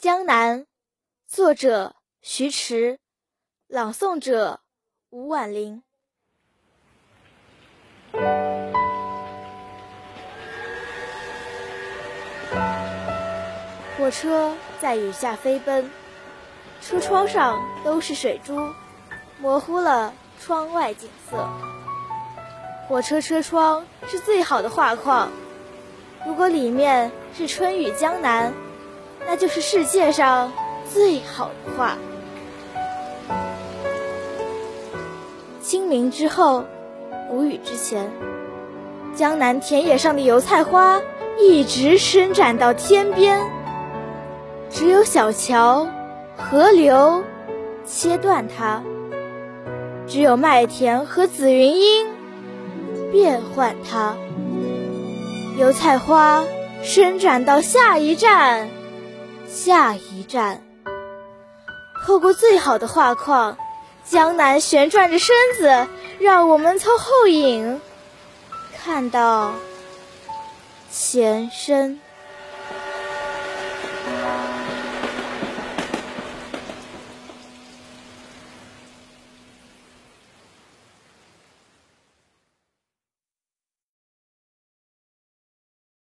江南，作者徐迟，朗诵者吴婉玲。火车在雨下飞奔，车窗上都是水珠，模糊了窗外景色。火车车窗是最好的画框，如果里面是春雨江南，那就是世界上最好的画。清明之后，谷雨之前，江南田野上的油菜花一直伸展到天边，只有小桥、河流切断它，只有麦田和紫云英。变换它，油菜花伸展到下一站，下一站。透过最好的画框，江南旋转着身子，让我们从后影看到前身。